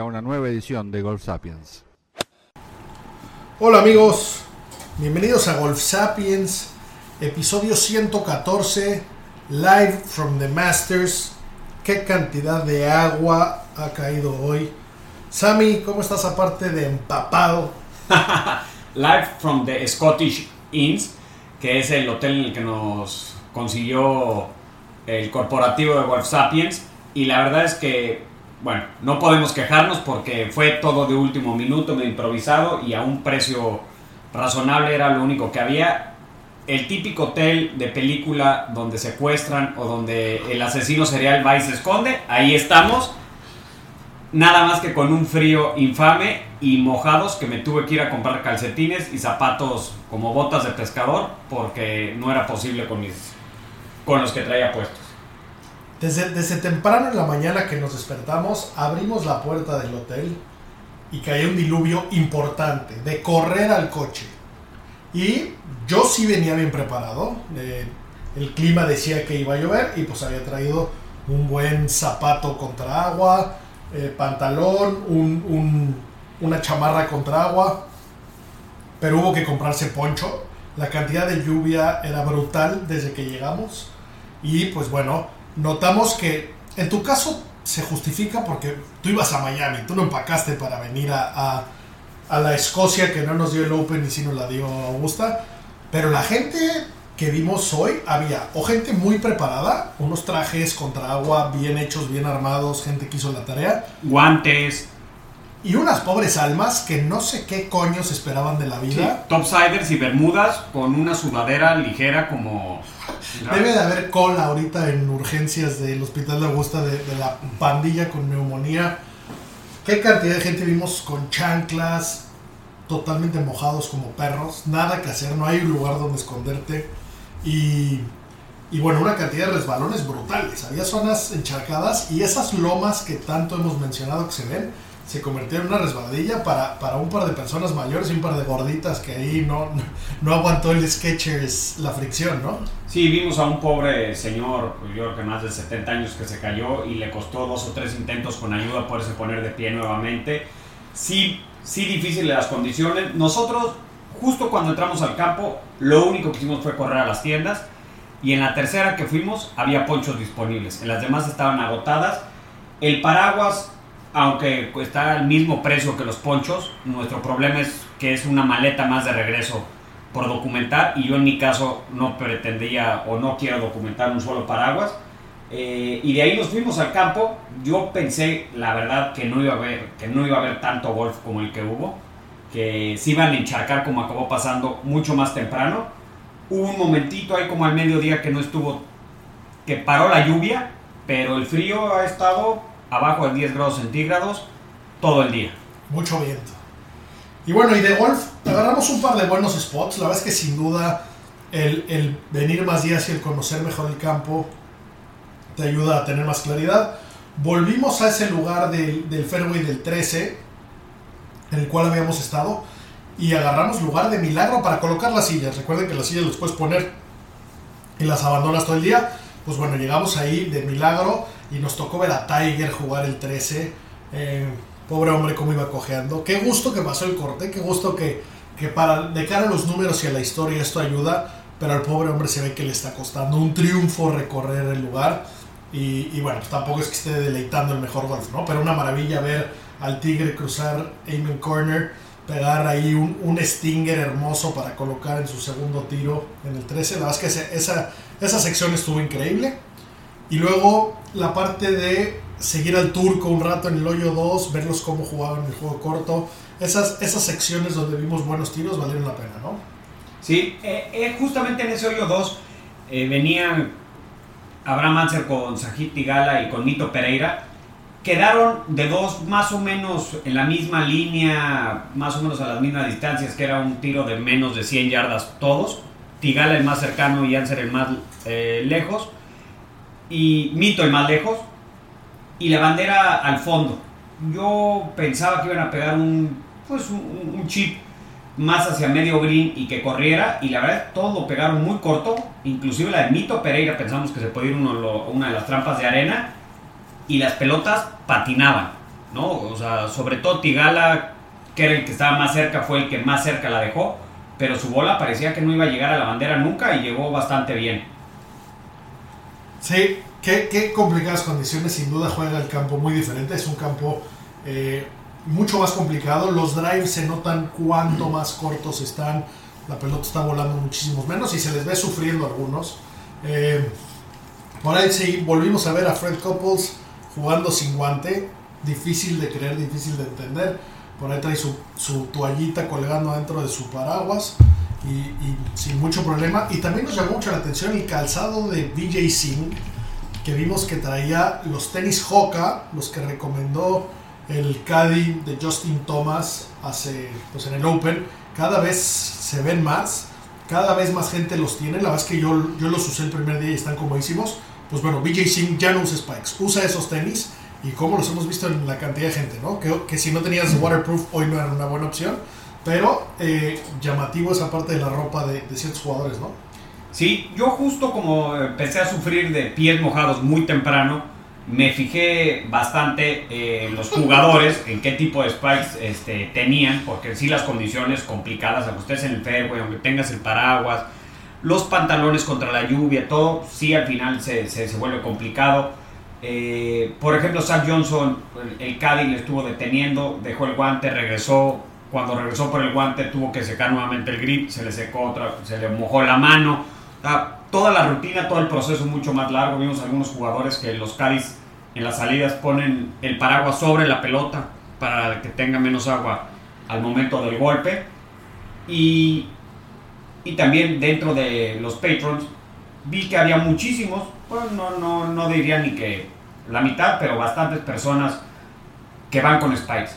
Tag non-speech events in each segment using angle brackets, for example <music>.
a una nueva edición de Golf Sapiens. Hola amigos, bienvenidos a Golf Sapiens, episodio 114, live from the Masters. Qué cantidad de agua ha caído hoy. Sammy, ¿cómo estás aparte de empapado? <laughs> Live from the Scottish Inns, que es el hotel en el que nos consiguió el corporativo de Wolf Sapiens. Y la verdad es que, bueno, no podemos quejarnos porque fue todo de último minuto, medio improvisado y a un precio razonable era lo único que había. El típico hotel de película donde secuestran o donde el asesino serial va y se esconde, ahí estamos. Nada más que con un frío infame y mojados que me tuve que ir a comprar calcetines y zapatos como botas de pescador porque no era posible con, mis, con los que traía puestos. Desde, temprano en la mañana que nos despertamos, abrimos la puerta del hotel y caía un diluvio importante de correr al coche. Y yo sí venía bien preparado. eh, el clima decía que iba a llover y pues había traído un buen zapato contra agua, eh, pantalón, un- un- una chamarra contra agua. Pero hubo que comprarse poncho. La cantidad de lluvia era brutal desde que llegamos. Y pues bueno, notamos que en tu caso se justifica porque tú ibas a Miami, tú no empacaste para venir a, a- la Escocia que no nos dio el Open y sí nos la dio Augusta. Pero la gente que vimos hoy había o gente muy preparada, unos trajes contra agua bien hechos, bien armados, gente que hizo la tarea, Guantes, y unas pobres almas que no sé qué coños esperaban de la vida. topsiders y bermudas con una sudadera ligera como... Debe de haber cola ahorita en urgencias del Hospital de Augusta de, de la pandilla con neumonía. ¿Qué cantidad de gente vimos con chanclas, totalmente mojados como perros? Nada que hacer, no hay lugar donde esconderte. Y, y bueno, una cantidad de resbalones brutales. Había zonas encharcadas y esas lomas que tanto hemos mencionado que se ven, se convirtieron en una resbaladilla para, para un par de personas mayores y un par de gorditas que ahí no, no aguantó el Skechers la fricción, ¿no? Sí, vimos a un pobre señor, yo creo que más de 70 años, que se cayó y le costó dos o tres intentos con ayuda poderse poner de pie nuevamente. Sí, sí difíciles las condiciones. Nosotros, justo cuando entramos al campo, lo único que hicimos fue correr a las tiendas y en la tercera que fuimos había ponchos disponibles. En las demás estaban agotadas. El paraguas, aunque está al mismo precio que los ponchos, nuestro problema es que es una maleta más de regreso por documentar y yo en mi caso no pretendía o no quiero documentar un solo paraguas. Eh, y de ahí nos fuimos al campo. Yo pensé, la verdad, que no iba a haber, que no iba a haber tanto golf como el que hubo, que se iban a encharcar como acabó pasando mucho más temprano. Hubo un momentito ahí como al mediodía que no estuvo, que paró la lluvia, pero el frío ha estado abajo de 10 grados centígrados todo el día. Mucho viento. Y bueno, y de golf, agarramos un par de buenos spots. La verdad es que sin duda el, el venir más días y el conocer mejor el campo te ayuda a tener más claridad. Volvimos a ese lugar del, del fairway del 13, en el cual habíamos estado, y agarramos lugar de milagro para colocar las sillas. Recuerden que las sillas las puedes poner y las abandonas todo el día. Pues bueno, llegamos ahí de milagro y nos tocó ver a Tiger jugar el 13. Eh, pobre hombre, cómo iba cojeando. Qué gusto que pasó el corte, qué gusto que, que para de cara a los números y a la historia esto ayuda. Pero al pobre hombre se ve que le está costando un triunfo recorrer el lugar. Y, bueno, tampoco es que esté deleitando el mejor golf, ¿no? Pero una maravilla ver al Tigre cruzar Amen Corner, pegar ahí un, un Stinger hermoso para colocar en su segundo tiro en el 13. La verdad es que esa, esa sección estuvo increíble. Y luego la parte de seguir al turco un rato en el hoyo 2, verlos cómo jugaban el juego corto. Esas, esas secciones donde vimos buenos tiros valieron la pena, ¿no? Sí, eh, eh, justamente en ese hoyo 2 venían Abraham Anser con Sajid Tigala y con Nito Pereira. quedaron de dos más o menos en la misma línea, más o menos a las mismas distancias, que era un tiro de menos de 100 yardas todos. Tigala el más cercano y Anser el más eh, lejos. Y Mito el más lejos. Y la bandera al fondo. Yo pensaba que iban a pegar un, pues un, chip más hacia medio green y que corriera. Y la verdad, todo lo pegaron muy corto. Inclusive la de Mito Pereira pensamos que se podía ir una de las trampas de arena y las pelotas patinaban, ¿no? O sea, sobre todo Tigala, que era el que estaba más cerca, fue el que más cerca la dejó, pero su bola parecía que no iba a llegar a la bandera nunca y llegó bastante bien. Sí, qué, complicadas condiciones, sin duda juega el campo muy diferente, es un campo eh, mucho más complicado, los drives se notan cuanto más cortos están, la pelota está volando muchísimos menos y se les ve sufriendo algunos. Eh, por ahí sí, volvimos a ver a Fred Couples jugando sin guante, difícil de creer, difícil de entender. Por ahí trae su, su toallita colgando dentro de su paraguas y, sin mucho problema. Y también nos llamó mucho la atención el calzado de BJ Singh, que vimos que traía los tenis Hoka, los que recomendó el caddy de Justin Thomas hace, pues en el Open. Cada vez se ven más, cada vez más gente los tiene. La verdad es que yo, yo los usé el primer día y están comodísimos pues bueno, BJ Singh ya no usa spikes, usa esos tenis y como los hemos visto en la cantidad de gente, ¿no? Que, que si no tenías waterproof hoy no era una buena opción, pero eh, llamativo esa parte de la ropa de, ciertos jugadores, ¿no? Sí, yo justo como empecé a sufrir de pies mojados muy temprano, me fijé bastante en los <laughs> jugadores, en qué tipo de spikes este, tenían, porque sí las condiciones complicadas, aunque estés en el fairway, aunque tengas el paraguas, los pantalones contra la lluvia, todo, sí al final se, se, vuelve complicado. Eh, por ejemplo, Zach Johnson, el, el le estuvo deteniendo, dejó el guante, regresó. Cuando regresó por el guante tuvo que secar nuevamente el grip, se le secó otra, se le mojó la mano. toda la rutina, todo el proceso mucho más largo. Vimos algunos jugadores que los Cádiz en las salidas ponen el paraguas sobre la pelota para que tenga menos agua al momento del golpe. Y y también dentro de los patrons vi que había muchísimos, pues no, no, no diría ni que la mitad, pero bastantes personas que van con spikes.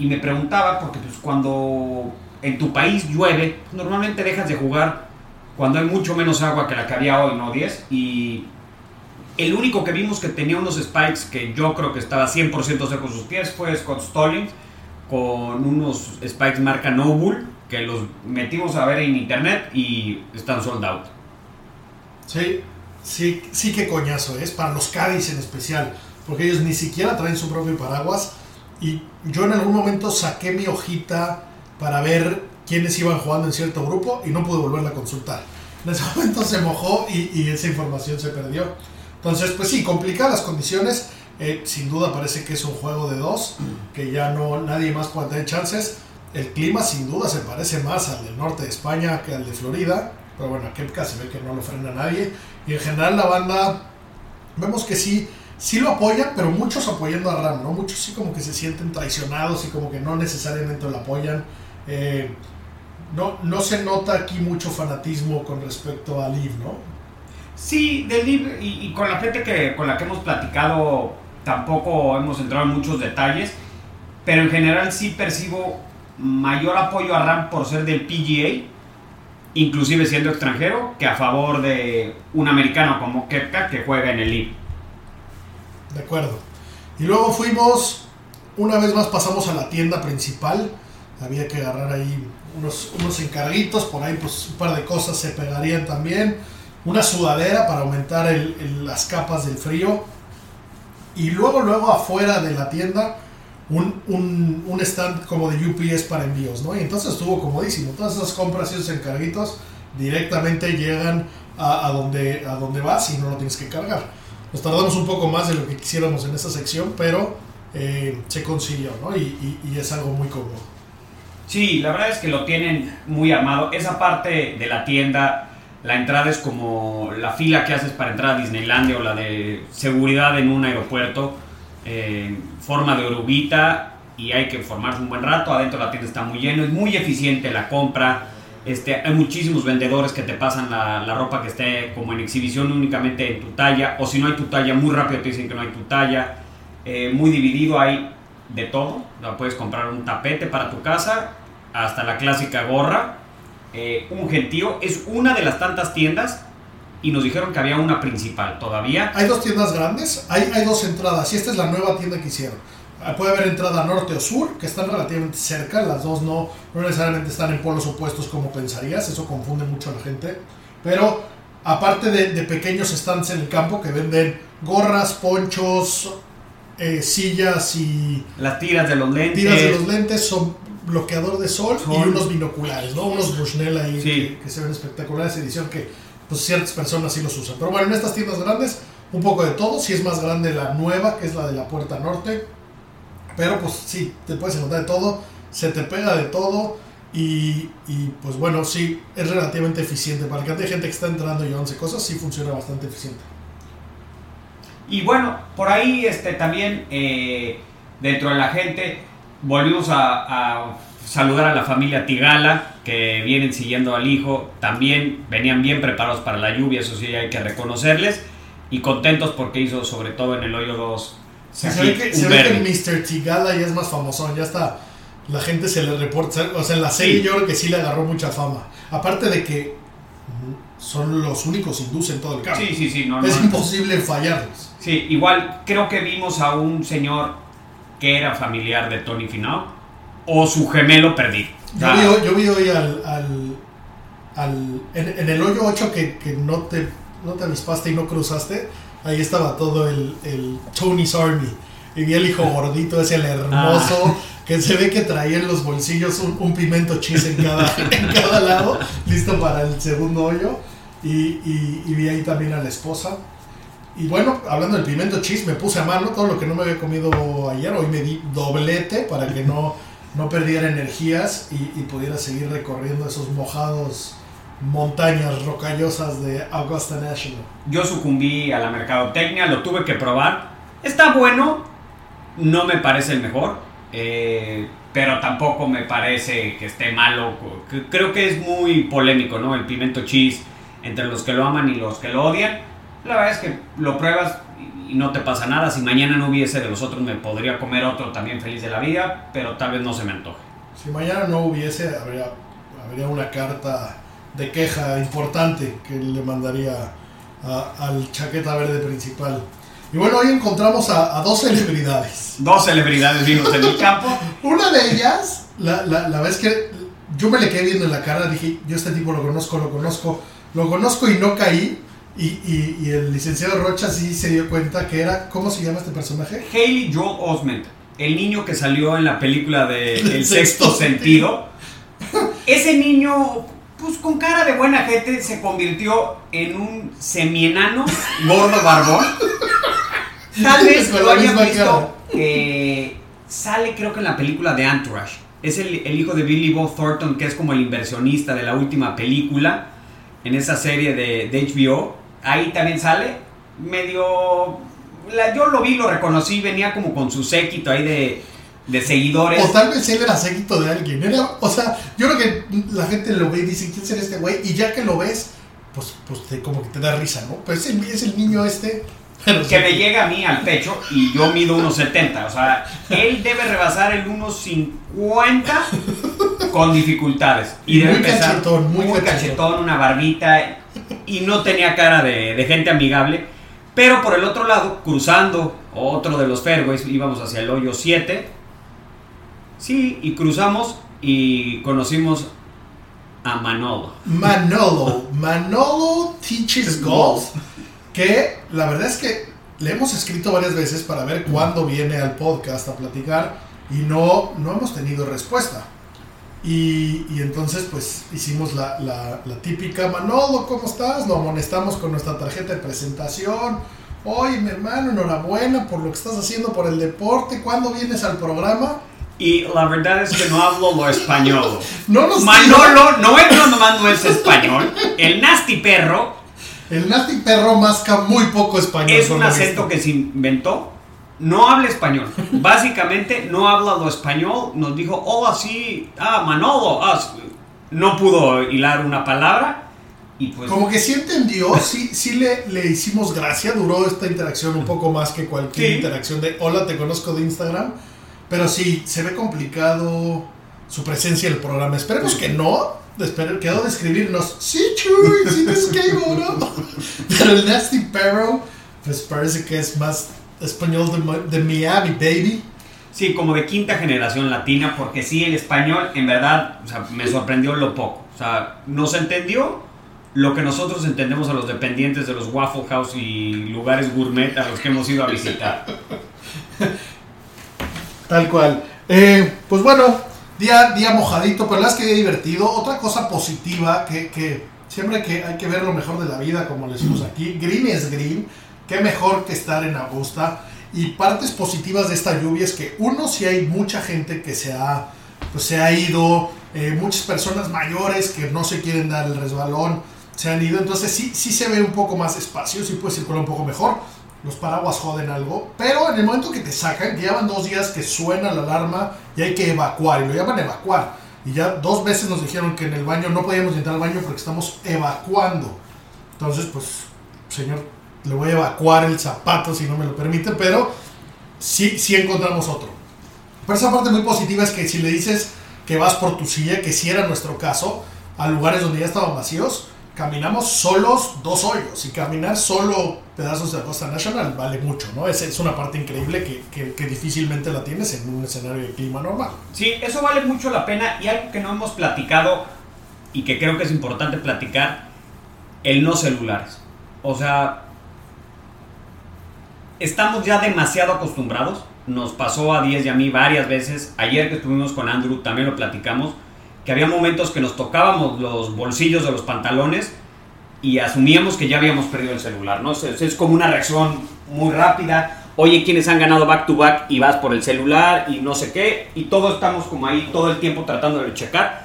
Y me preguntaba, porque pues cuando en tu país llueve, normalmente dejas de jugar cuando hay mucho menos agua que la que había hoy, ¿no? 10. Y el único que vimos que tenía unos spikes que yo creo que estaba 100% seco sus pies fue Scott Stallings con unos spikes marca Noble que los metimos a ver en internet y están sold out. Sí, sí, sí que coñazo es, para los Cádiz en especial, porque ellos ni siquiera traen su propio paraguas. Y yo en algún momento saqué mi hojita para ver quiénes iban jugando en cierto grupo y no pude volverla a consultar. En ese <laughs> momento se mojó y, esa información se perdió. Entonces, pues sí, complicadas condiciones. Eh, sin duda parece que es un juego de dos, que ya no nadie más puede tener chances. El clima sin duda se parece más al del norte de España que al de Florida, pero bueno, aquí casi ve que no lo frena nadie. Y en general la banda, vemos que sí, sí lo apoyan, pero muchos apoyando a Ram, ¿no? Muchos sí como que se sienten traicionados y como que no necesariamente lo apoyan. Eh, no, no se nota aquí mucho fanatismo con respecto a Liv, ¿no? Sí, de Liv y, con la gente que, con la que hemos platicado tampoco hemos entrado en muchos detalles, pero en general sí percibo mayor apoyo a Ram por ser del PGA, inclusive siendo extranjero, que a favor de un americano como Kepka que juega en el LIB. De acuerdo. Y luego fuimos, una vez más pasamos a la tienda principal. Había que agarrar ahí unos, unos encarguitos, por ahí pues un par de cosas se pegarían también. Una sudadera para aumentar las capas del frío. Y luego, luego afuera de la tienda un, un, stand como de UPS para envíos, ¿no? Y entonces estuvo comodísimo. Todas esas compras y esos encarguitos directamente llegan a, a, donde, a donde vas y no lo tienes que cargar. Nos tardamos un poco más de lo que quisiéramos en esa sección, pero eh, se consiguió, ¿no? Y, es algo muy cómodo. Sí, la verdad es que lo tienen muy armado. Esa parte de la tienda, la entrada es como la fila que haces para entrar a Disneylandia o la de seguridad en un aeropuerto forma de oruguita y hay que formarse un buen rato. Adentro la tienda está muy lleno, es muy eficiente la compra. Este, hay muchísimos vendedores que te pasan la, ropa que esté como en exhibición únicamente en tu talla, o si no hay tu talla, muy rápido te dicen que no hay tu talla. eh, muy dividido, hay de todo. Puedes comprar un tapete para tu casa, hasta la clásica gorra. Eh, un gentío es una de las tantas tiendas y nos dijeron que había una principal todavía. Hay dos tiendas grandes, hay, hay dos entradas y esta es la nueva tienda que hicieron. Puede haber entrada norte o sur, que están relativamente cerca, las dos no, no necesariamente están en polos opuestos como pensarías, eso confunde mucho a la gente. Pero aparte de, de pequeños stands en el campo que venden gorras, ponchos, eh, sillas y Las tiras de los lentes. tiras de los lentes, son bloqueador de sol, y Sol. unos binoculares, ¿no? Unos Bushnell ahí Sí. que, que se ven espectaculares, edición que pues ciertas personas sí los usan. Pero bueno, en estas tiendas grandes, un poco de todo, si es más grande la nueva, que es la de la puerta norte, pero pues sí, te puedes encontrar de todo, se te pega de todo y, y, pues bueno, sí, es relativamente eficiente. Para que hay gente que está entrando y llevándose cosas, sí funciona bastante eficiente. Y bueno, por ahí este, también eh, dentro de la gente volvimos a, a saludar a la familia Tigala que vienen siguiendo al hijo. También venían bien preparados para la lluvia, eso sí hay que reconocerles. Y contentos porque hizo sobre todo en el hoyo 2. Sí, se ve que, se ve que Mr. Tigala ya es más famosón, ya está. La gente se le reporta, o sea, en la serie Sí. yo creo que sí le agarró mucha fama. Aparte de que son los únicos hindús en todo el campo. Sí, sí, sí, no, no, es no. imposible fallarlos. Sí, igual creo que vimos a un señor que era familiar de Tony Finau o su gemelo perdido. Yo sea, vi, hoy- yo vi hoy al, al, al- en, en el hoyo 8 que, que no, te, no te avispaste y no cruzaste, ahí estaba todo el, el Tony's Army. Y vi el hijo gordito, ese el hermoso, Ah. que se ve que traía en los bolsillos un, un pimiento cheese en cada, <laughs> en cada lado, listo para el segundo hoyo. Y, y- y vi ahí también a la esposa. Y bueno, hablando del pimiento cheese, me puse a mano todo lo que no me había comido ayer. Hoy me di doblete para que no, no perdiera energías y, y pudiera seguir recorriendo esos mojados montañas rocallosas de Augusta National. yo sucumbí a la mercadotecnia, lo tuve que probar. Está bueno, no me parece el mejor, eh, pero tampoco me parece que esté malo. Creo que es muy polémico, ¿no? El pimiento cheese entre los que lo aman y los que lo odian. La verdad es que lo pruebas y- y no te pasa nada. Si mañana no hubiese de los otros, me podría comer otro también feliz de la vida, pero tal vez no se me antoje. Si mañana no hubiese, habría, habría una carta de queja importante que le mandaría a- al chaqueta verde principal. Y bueno, hoy encontramos a, a dos celebridades. Dos celebridades vimos en el campo. Una de ellas, la, la, la vez que yo me le quedé viendo en la cara, dije, yo este tipo lo conozco, lo conozco, lo conozco y no caí. Y, y- y el licenciado Rocha sí se dio cuenta que era, ¿cómo se llama este personaje? Haley Joel Osment, el niño que salió en la película de El <laughs> El sexto sexto sentido. <laughs> Ese niño, pues con cara de buena gente, se convirtió en un semienano, gordo barbón. Tal vez lo hayan visto. sale creo que en la película de Entourage. Es el, el hijo de Billy Bob Thornton, que es como el inversionista de la última película en esa serie de, de HBO. Ahí también sale medio... la- yo lo vi, lo reconocí, venía como con su séquito ahí de, de seguidores. O tal vez él era séquito de alguien. Era, o sea, yo creo que la gente lo ve y dice, ¿quién será este güey? Y ya que lo ves, pues, pues te- como que te da risa, ¿no? Pues es el, es el niño este. Pero que sí. me llega a mí al pecho y yo mido unos 70. O sea, él debe rebasar el unos 50 con dificultades. Y debe Muy empezar cachetón, muy muy cachetón. cachetón, una barbita. Y no tenía cara de, de gente amigable. Pero por el otro lado, cruzando otro de los fairways, íbamos hacia el hoyo 7. Sí, y cruzamos y conocimos a Manolo. Manolo. Manolo Teaches Golf. Que la verdad es que le hemos escrito varias veces para ver cuándo viene al podcast a platicar y no, no hemos tenido respuesta. Y, y entonces pues hicimos la, la- la típica, Manolo, ¿cómo estás? Lo amonestamos con nuestra tarjeta de presentación. Oye, mi hermano, enhorabuena por lo que estás haciendo por el deporte. ¿Cuándo vienes al programa? Y la verdad es que no hablo lo español. <laughs> No Manolo no es no nomás no es español. El nasty perro El Nasty Perro masca muy poco español. es un acento que se inventó. No habla español. Básicamente no habla lo español. Nos dijo, hola, sí, ah, Manolo. ah, sí". no pudo hilar una palabra. Y pues, Como que sí entendió, sí, sí le, le hicimos gracia, duró esta interacción un poco más que cualquier Sí. interacción de hola, te conozco de Instagram, pero sí, se ve complicado su presencia en el programa. Esperemos que no, Espero- quedó de escribirnos, sí, Chuy, sí te escribo, ¿no? <laughs> Pero el Nasty Perro, pues parece que es más español de, de Miami, baby. Sí, como de quinta generación latina, porque sí, el español, en verdad, o sea, me sorprendió lo poco. O sea, nos entendió lo que nosotros entendemos a los dependientes de los Waffle House y lugares gourmet a los que hemos ido a visitar. <laughs> Tal cual. Eh, pues bueno, día, día mojadito, pero la verdad es que día divertido. Otra cosa positiva que, siempre que, hay que ver lo mejor de la vida, como le decimos aquí. Green es green. Qué mejor que estar en Augusta. Y partes positivas de esta lluvia es que, uno, si hay mucha gente que se ha, pues, se ha ido, eh, muchas personas mayores que no se quieren dar el resbalón se han ido. Entonces, sí, sí se ve un poco más espacio, sí puede circular un poco mejor. Los paraguas joden algo, pero en el momento que te sacan, que llevan dos días que suena la alarma y hay que evacuar, y lo llaman evacuar. Y ya dos veces nos dijeron que en el baño no podíamos entrar al baño porque estamos evacuando. Entonces, pues, señor, le voy a evacuar el zapato si no me lo permite, pero sí, sí encontramos otro. Pero esa parte muy positiva es que si le dices que vas por tu silla, que si era nuestro caso, a lugares donde ya estaban vacíos, caminamos solos dos hoyos. Y caminar solo pedazos de la Costa National vale mucho, ¿no? Es, es una parte increíble que, que- que difícilmente la tienes en un escenario de clima normal. Sí, eso vale mucho la pena y algo que no hemos platicado y que creo que es importante platicar, el no celulares. O sea, estamos ya demasiado acostumbrados. Nos pasó a 10 y a mí varias veces. Ayer que estuvimos con Andrew también lo platicamos. Que había momentos que nos tocábamos los bolsillos de los pantalones y asumíamos que ya habíamos perdido el celular, ¿no? Es, es como una reacción muy rápida. Oye, quienes han ganado back to back y vas por el celular y no sé qué, y todos estamos como ahí todo el tiempo tratando de checar.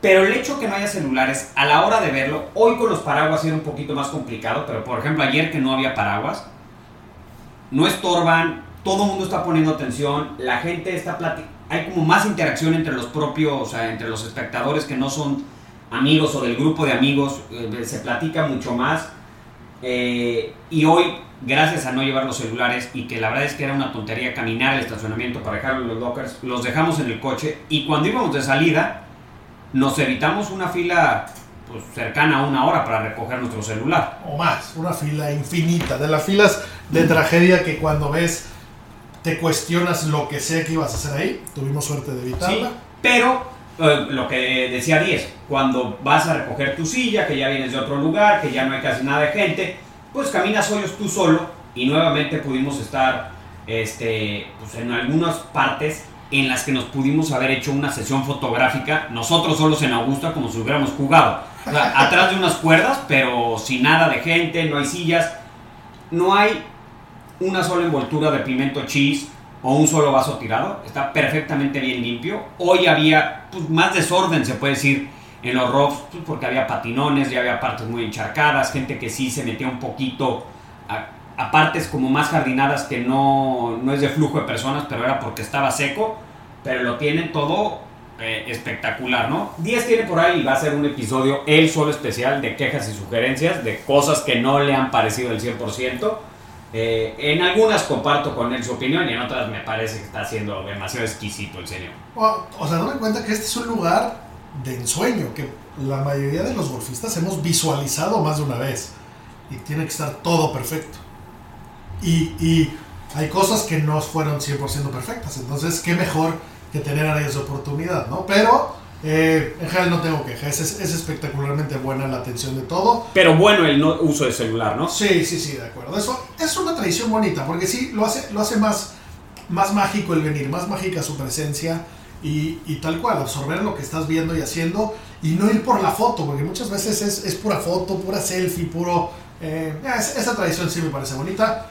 Pero el hecho que no haya celulares, a la hora de verlo, hoy con los paraguas era un poquito más complicado, pero por ejemplo ayer que no había paraguas, no estorban, todo el mundo está poniendo atención, la gente está platicando, hay como más interacción entre los propios, o sea, entre los espectadores que no son amigos o del grupo de amigos, eh, se platica mucho más. Eh, y hoy, gracias a no llevar los celulares y que la verdad es que era una tontería caminar al estacionamiento para dejarlos en los lockers, los dejamos en el coche y cuando íbamos de salida, nos evitamos una fila pues, cercana a una hora para recoger nuestro celular. O más, una fila infinita. De las filas de tragedia que cuando ves te cuestionas lo que sea que ibas a hacer ahí. Tuvimos suerte de evitarla. pero eh, lo que decía 10, cuando vas a recoger tu silla, que ya vienes de otro lugar, que ya no hay casi nada de gente, pues caminas hoyos tú solo y nuevamente pudimos estar este, pues en algunas partes en las que nos pudimos haber hecho una sesión fotográfica, nosotros solos en Augusta como si hubiéramos jugado. Atrás de unas cuerdas, pero sin nada de gente, no hay sillas, no hay una sola envoltura de pimiento cheese o un solo vaso tirado. Está perfectamente bien limpio. Hoy había pues, más desorden, se puede decir, en los rocks, pues, porque había patinones, ya había partes muy encharcadas, gente que sí se metía un poquito a, partes como más jardinadas que no, no es de flujo de personas, pero era porque estaba seco. Pero lo tienen todo eh, espectacular, ¿no? 10 tiene por ahí y va a ser un episodio, él solo especial, de quejas y sugerencias, de cosas que no le han parecido el 100%. Eh, en algunas comparto con él su opinión y en otras me parece que está siendo demasiado exquisito el señor. O, o sea, dame cuenta que este es un lugar de ensueño que la mayoría de los golfistas hemos visualizado más de una vez. Y tiene que estar todo perfecto. Y, y hay cosas que no fueron 100% perfectas. Entonces, qué mejor que tener áreas de oportunidad, ¿no? Pero eh, en general no tengo quejas. Es, es espectacularmente buena la atención de todo. Pero bueno el no uso de celular, ¿no? Sí, sí, sí, de acuerdo. Eso es una tradición bonita, porque sí, lo hace, lo hace más, más mágico el venir, más mágica su presencia y, y tal cual, absorber lo que estás viendo y haciendo y no ir por la foto, porque muchas veces es, es pura foto, pura selfie, puro... eh, es- esa tradición sí me parece bonita.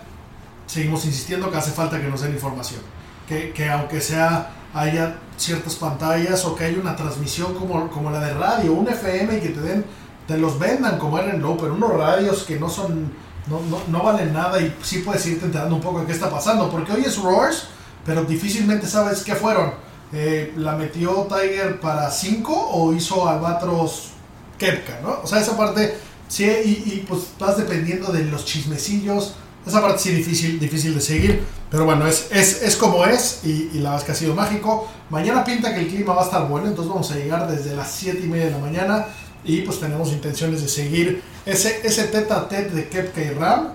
Seguimos insistiendo que hace falta que nos den información. Que, que aunque sea haya ciertas pantallas o que haya una transmisión como, como la de radio, un FM y que te den, te los vendan como era en Low, pero unos radios que no son, no, no, no valen nada y sí puedes irte enterando un poco de qué está pasando, porque hoy es Roars, pero difícilmente sabes qué fueron. Eh, ¿La metió Tiger para 5 o hizo Albatros Kepka, no? O sea, esa parte Sí, y, pues vas dependiendo de los chismecillos. Esa parte sí difícil, difícil de seguir. Pero bueno, es, es, es como es y, la verdad es que ha sido mágico. Mañana pinta que el clima va a estar bueno, entonces vamos a llegar desde las 7 y media de la mañana y pues tenemos intenciones de seguir ese, ese tete tete de Kepka y Ram,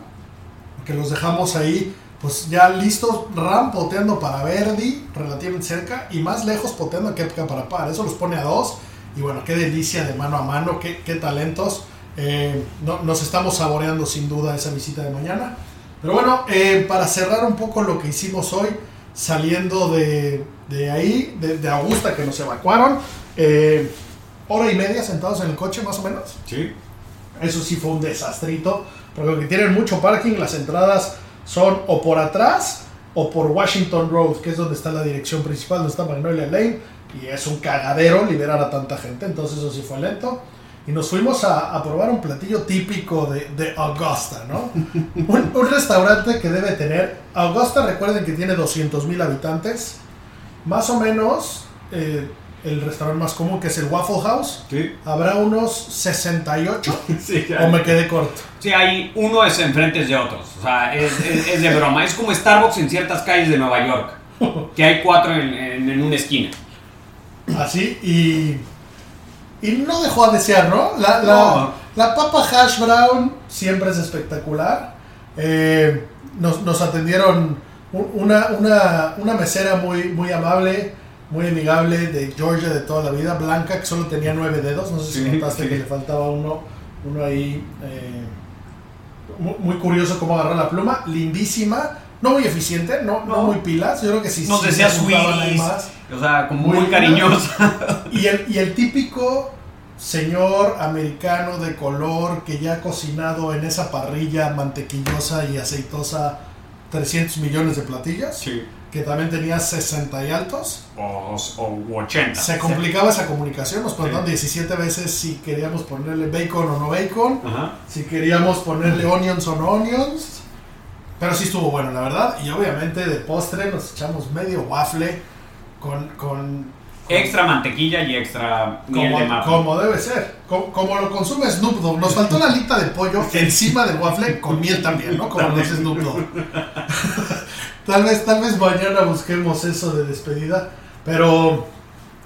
que los dejamos ahí pues ya listos, Ram poteando para Verdi, relativamente cerca, y más lejos poteando a Kepka para Par. Eso los pone a dos. Y bueno, qué delicia de mano a mano, qué, qué talentos. Eh, no, nos estamos saboreando sin duda esa visita de mañana. Pero bueno, eh, para cerrar un poco lo que hicimos hoy, saliendo de, de ahí, de, de, Augusta, que nos evacuaron, eh, hora y media sentados en el coche más o menos. Sí. Eso sí fue un desastrito, porque tienen mucho parking, las entradas son o por atrás o por Washington Road, que es donde está la dirección principal, donde está Magnolia Lane, y es un cagadero liberar a tanta gente, entonces eso sí fue lento. Y nos fuimos a, a probar un platillo típico de, de Augusta, ¿no? <laughs> un, un, restaurante que debe tener, Augusta recuerden que tiene 200 mil habitantes, más o menos eh, el restaurante más común que es el Waffle House, sí. habrá unos 68 <laughs> sí, o me quedé corto. Sí, hay uno es enfrente de otros, o sea, es, es, es, de broma, es como Starbucks en ciertas calles de Nueva York, que hay cuatro en, en, en una esquina. Así, y, y no dejó a desear, ¿no? La, la, No. la papa hash brown siempre es espectacular. Eh, nos, nos atendieron un- una, una, una mesera muy, muy amable, muy amigable de Georgia de toda la vida, Blanca, que solo tenía nueve dedos. No sé si Sí, notaste sí. que le faltaba uno, uno ahí. eh, muy, curioso cómo agarrar la pluma, lindísima. No muy eficiente, no, no. No. muy pilas. Yo creo que sí. Nos sí decía más. o sea, como Muy muy, cariñosa. <laughs> Y el, y el típico señor americano de color que ya ha cocinado en esa parrilla mantequillosa y aceitosa 300 millones de platillos, Sí. que también tenía 60 y altos. O, o 80. Se complicaba esa comunicación, nos preguntaron Sí. 17 veces si queríamos ponerle bacon o no bacon, Ajá. si queríamos ponerle onions o no onions. Pero sí estuvo bueno, la verdad. Y obviamente de postre nos echamos medio waffle con... con Extra mantequilla y extra miel de como, maple. como debe ser. Como, como lo consume Snoop Dogg. Nos faltó la alita de pollo encima del waffle con miel también, ¿no? Como hace Snoop Dogg. <laughs> tal vez, tal vez mañana busquemos eso de despedida. Pero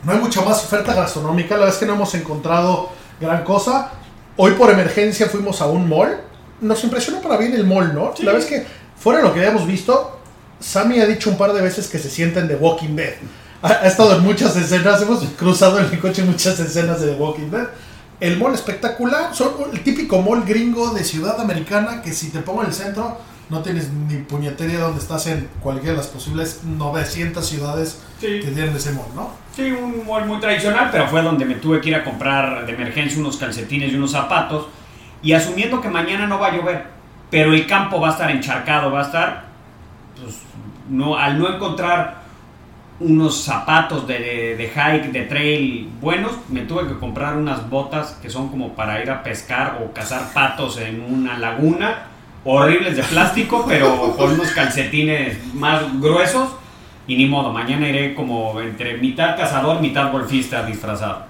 no hay mucha más oferta gastronómica. La verdad es que no hemos encontrado gran cosa. Hoy por emergencia fuimos a un mall. Nos impresionó para bien el mall, ¿no? La verdad es que fuera de lo que habíamos visto, Sammy ha dicho un par de veces que se sienten de Walking Dead. Ha, estado en muchas escenas, hemos cruzado en el coche muchas escenas de The Walking Dead. El mall espectacular, son el típico mall gringo de ciudad americana que si te pongo en el centro no tienes ni puñetería donde estás en cualquiera de las posibles 900 ciudades Sí. que tienen ese mall, ¿no? Sí, un mall muy tradicional, pero fue donde me tuve que ir a comprar de emergencia unos calcetines y unos zapatos. Y asumiendo que mañana no va a llover, pero el campo va a estar encharcado, va a estar, pues, no, al no encontrar unos zapatos de, de, hike, de trail buenos, me tuve que comprar unas botas que son como para ir a pescar o cazar patos en una laguna, horribles de plástico, <laughs> pero con unos calcetines más gruesos. Y ni modo, mañana iré como entre mitad cazador, mitad golfista disfrazado.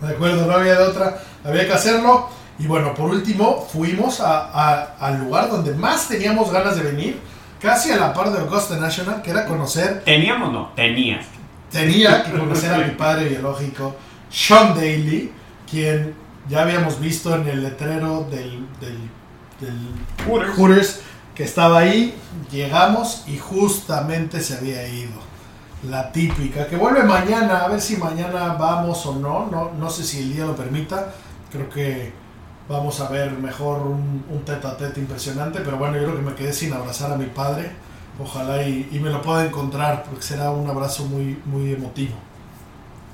De acuerdo, no había de otra, había que hacerlo. Y bueno, por último, fuimos a- al lugar donde más teníamos ganas de venir, casi a la par de Augusta National, que era conocer, ¿Teníamos no? Tenías. tenía que conocer a mi padre biológico, Sean Daly, quien ya habíamos visto en el letrero del, del, del Hooters. Hooters, que estaba ahí, llegamos y justamente se había ido. La típica, que vuelve mañana, a ver si mañana vamos o no, no, no sé si el día lo permita, creo que vamos a ver mejor un, un tete a tete impresionante, pero bueno, yo creo que me quedé sin abrazar a mi padre, ojalá y, y me lo pueda encontrar, porque será un abrazo muy, muy emotivo.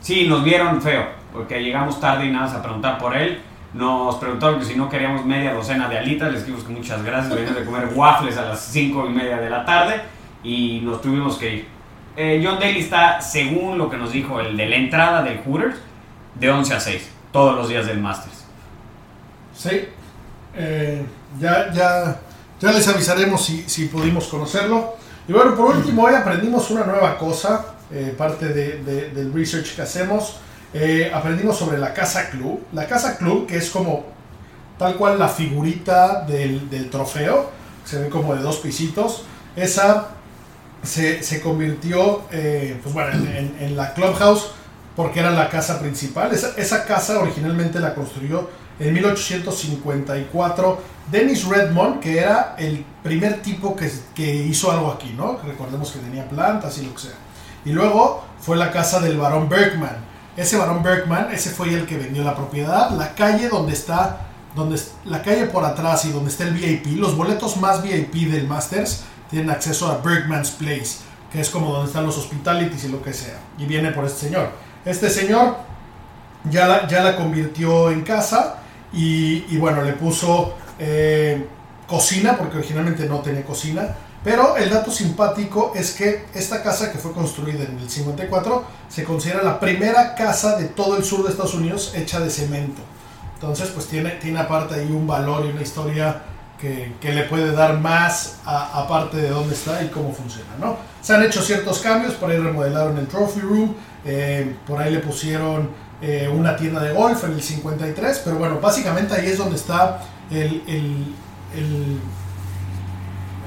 Sí, nos vieron feo, porque llegamos tarde y nada más a preguntar por él. Nos preguntaron que si no queríamos media docena de alitas, les dijimos que muchas gracias, venimos de comer waffles a las 5 y media de la tarde y nos tuvimos que ir. Eh, John Daly está, según lo que nos dijo el de la entrada del Hooters, de 11 a 6, todos los días del Masters. Sí, eh, ya, ya, ya les avisaremos si, si pudimos conocerlo. Y bueno, por último, hoy aprendimos una nueva cosa, eh, parte de- de- del research que hacemos. Eh, aprendimos sobre la Casa Club. La Casa Club, que es como tal cual la figurita del, trofeo, se ve como de dos pisitos. Esa se, se convirtió eh, pues bueno, en, en, la clubhouse porque era la casa principal. Esa, esa casa originalmente la construyó en 1854 Dennis Redmond, que era el primer tipo que, que hizo algo aquí, ¿no? Recordemos que tenía plantas y lo que sea. Y luego fue la casa del barón Bergman. Ese barón Bergman, ese fue el que vendió la propiedad. La calle donde está, donde, la calle por atrás y donde está el VIP, los boletos más VIP del Masters tienen acceso a Bergman's Place, que es como donde están los hospitalities y lo que sea. Y viene por este señor. Este señor ya ya la convirtió en casa y, y bueno, le puso eh, cocina, porque originalmente no tenía cocina. Pero el dato simpático es que esta casa que fue construida en el 54 se considera la primera casa de todo el sur de Estados Unidos hecha de cemento. Entonces, pues tiene, tiene aparte ahí un valor y una historia que, que le puede dar más a- aparte de dónde está y cómo funciona, ¿no? Se han hecho ciertos cambios, por ahí remodelaron el Trophy Room, eh, por ahí le pusieron eh, una tienda de golf en el 53, pero bueno, básicamente ahí es donde está el, el,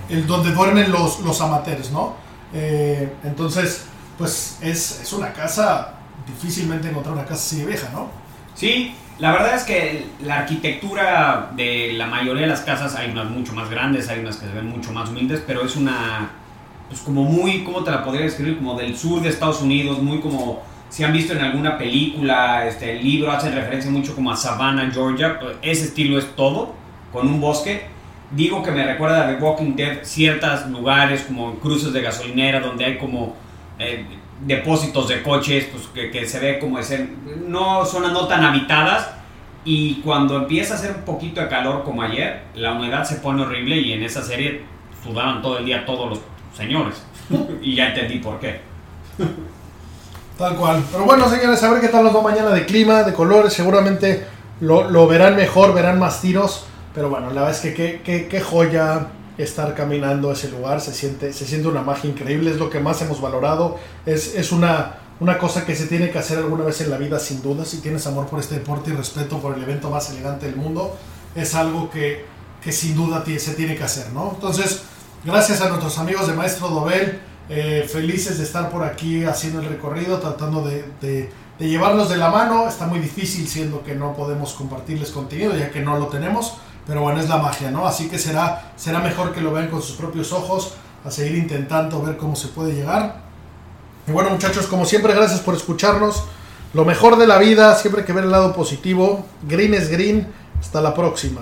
el, donde duermen los, los amateurs, ¿no? Eh, entonces, pues es, es una casa, difícilmente encontrar una casa así de vieja, ¿no? Sí, la verdad es que la arquitectura de la mayoría de las casas, hay unas mucho más grandes, hay unas que se ven mucho más humildes, pero es una, pues como muy, ¿cómo te la podría describir? Como del sur de Estados Unidos, muy como, si han visto en alguna película, este, el libro hace referencia mucho como a Savannah, Georgia, ese estilo es todo, con un bosque. Digo que me recuerda a The Walking Dead ciertos lugares como cruces de gasolinera donde hay como eh, depósitos de coches pues, que, que se ve como ese, no zonas no tan habitadas y cuando empieza a hacer un poquito de calor como ayer, la humedad se pone horrible y en esa serie sudaban todo el día todos los señores <laughs> y ya entendí por qué. Tal cual. Pero bueno, señores, a ver qué tal nos va mañana de clima, de colores. Seguramente lo, lo verán mejor, verán más tiros. Pero bueno, la verdad es que qué, qué- qué joya estar caminando a ese lugar. Se siente, se siente una magia increíble. Es lo que más hemos valorado. Es, es una, una cosa que se tiene que hacer alguna vez en la vida, sin duda. Si tienes amor por este deporte y respeto por el evento más elegante del mundo, es algo que, que sin duda se tiene que hacer, ¿no? Entonces, gracias a nuestros amigos de Maestro Dobel. Eh, felices de estar por aquí haciendo el recorrido, tratando de, de- de la mano. Está muy difícil siendo que no podemos compartirles contenido, ya que no lo tenemos. Pero bueno, es la magia, ¿no? Así que será, será mejor que lo vean con sus propios ojos, a seguir intentando ver cómo se puede llegar. Y bueno, muchachos, como siempre, gracias por escucharnos. Lo mejor de la vida, siempre hay que ver el lado positivo. Green es green. Hasta la próxima.